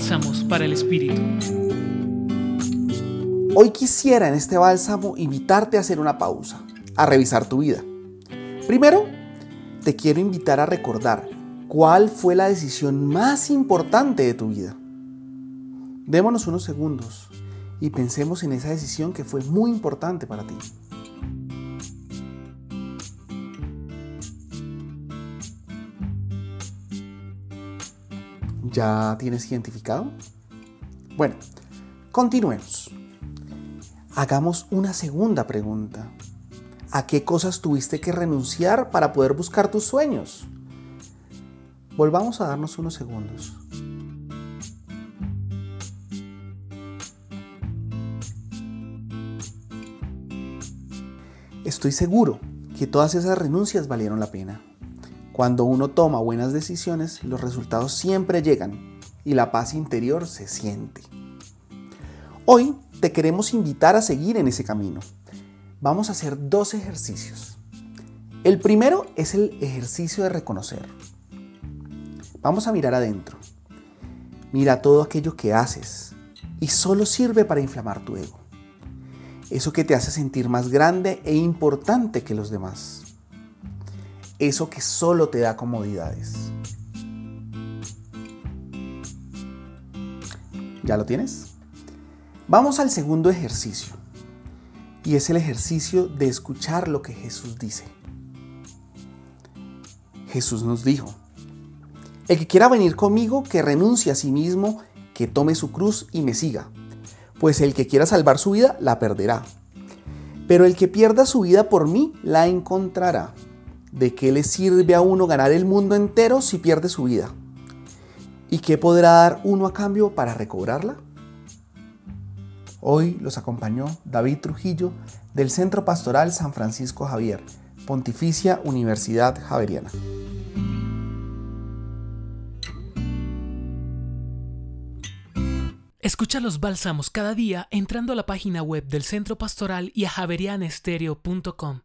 Bálsamos para el Espíritu. Hoy quisiera en este bálsamo invitarte a hacer una pausa, a revisar tu vida. Primero, te quiero invitar a recordar cuál fue la decisión más importante de tu vida. Démonos unos segundos y pensemos en esa decisión que fue muy importante para ti. ¿Ya tienes identificado? Bueno, continuemos. Hagamos una segunda pregunta. ¿A qué cosas tuviste que renunciar para poder buscar tus sueños? Volvamos a darnos unos segundos. Estoy seguro que todas esas renuncias valieron la pena. Cuando uno toma buenas decisiones, los resultados siempre llegan y la paz interior se siente. Hoy te queremos invitar a seguir en ese camino. Vamos a hacer dos ejercicios. El primero es el ejercicio de reconocer. Vamos a mirar adentro. Mira todo aquello que haces y solo sirve para inflamar tu ego. Eso que te hace sentir más grande e importante que los demás. Eso que solo te da comodidades. ¿Ya lo tienes? Vamos al segundo ejercicio. Y es el ejercicio de escuchar lo que Jesús dice. Jesús nos dijo, el que quiera venir conmigo, que renuncie a sí mismo, que tome su cruz y me siga pues el que quiera salvar su vida la perderá. Pero el que pierda su vida por mí la encontrará. ¿De qué le sirve a uno ganar el mundo entero si pierde su vida? ¿Y qué podrá dar uno a cambio para recobrarla? Hoy los acompañó David Trujillo del Centro Pastoral San Francisco Javier, Pontificia Universidad Javeriana. Escucha los bálsamos cada día entrando a la página web del Centro Pastoral y a javerianestereo.com.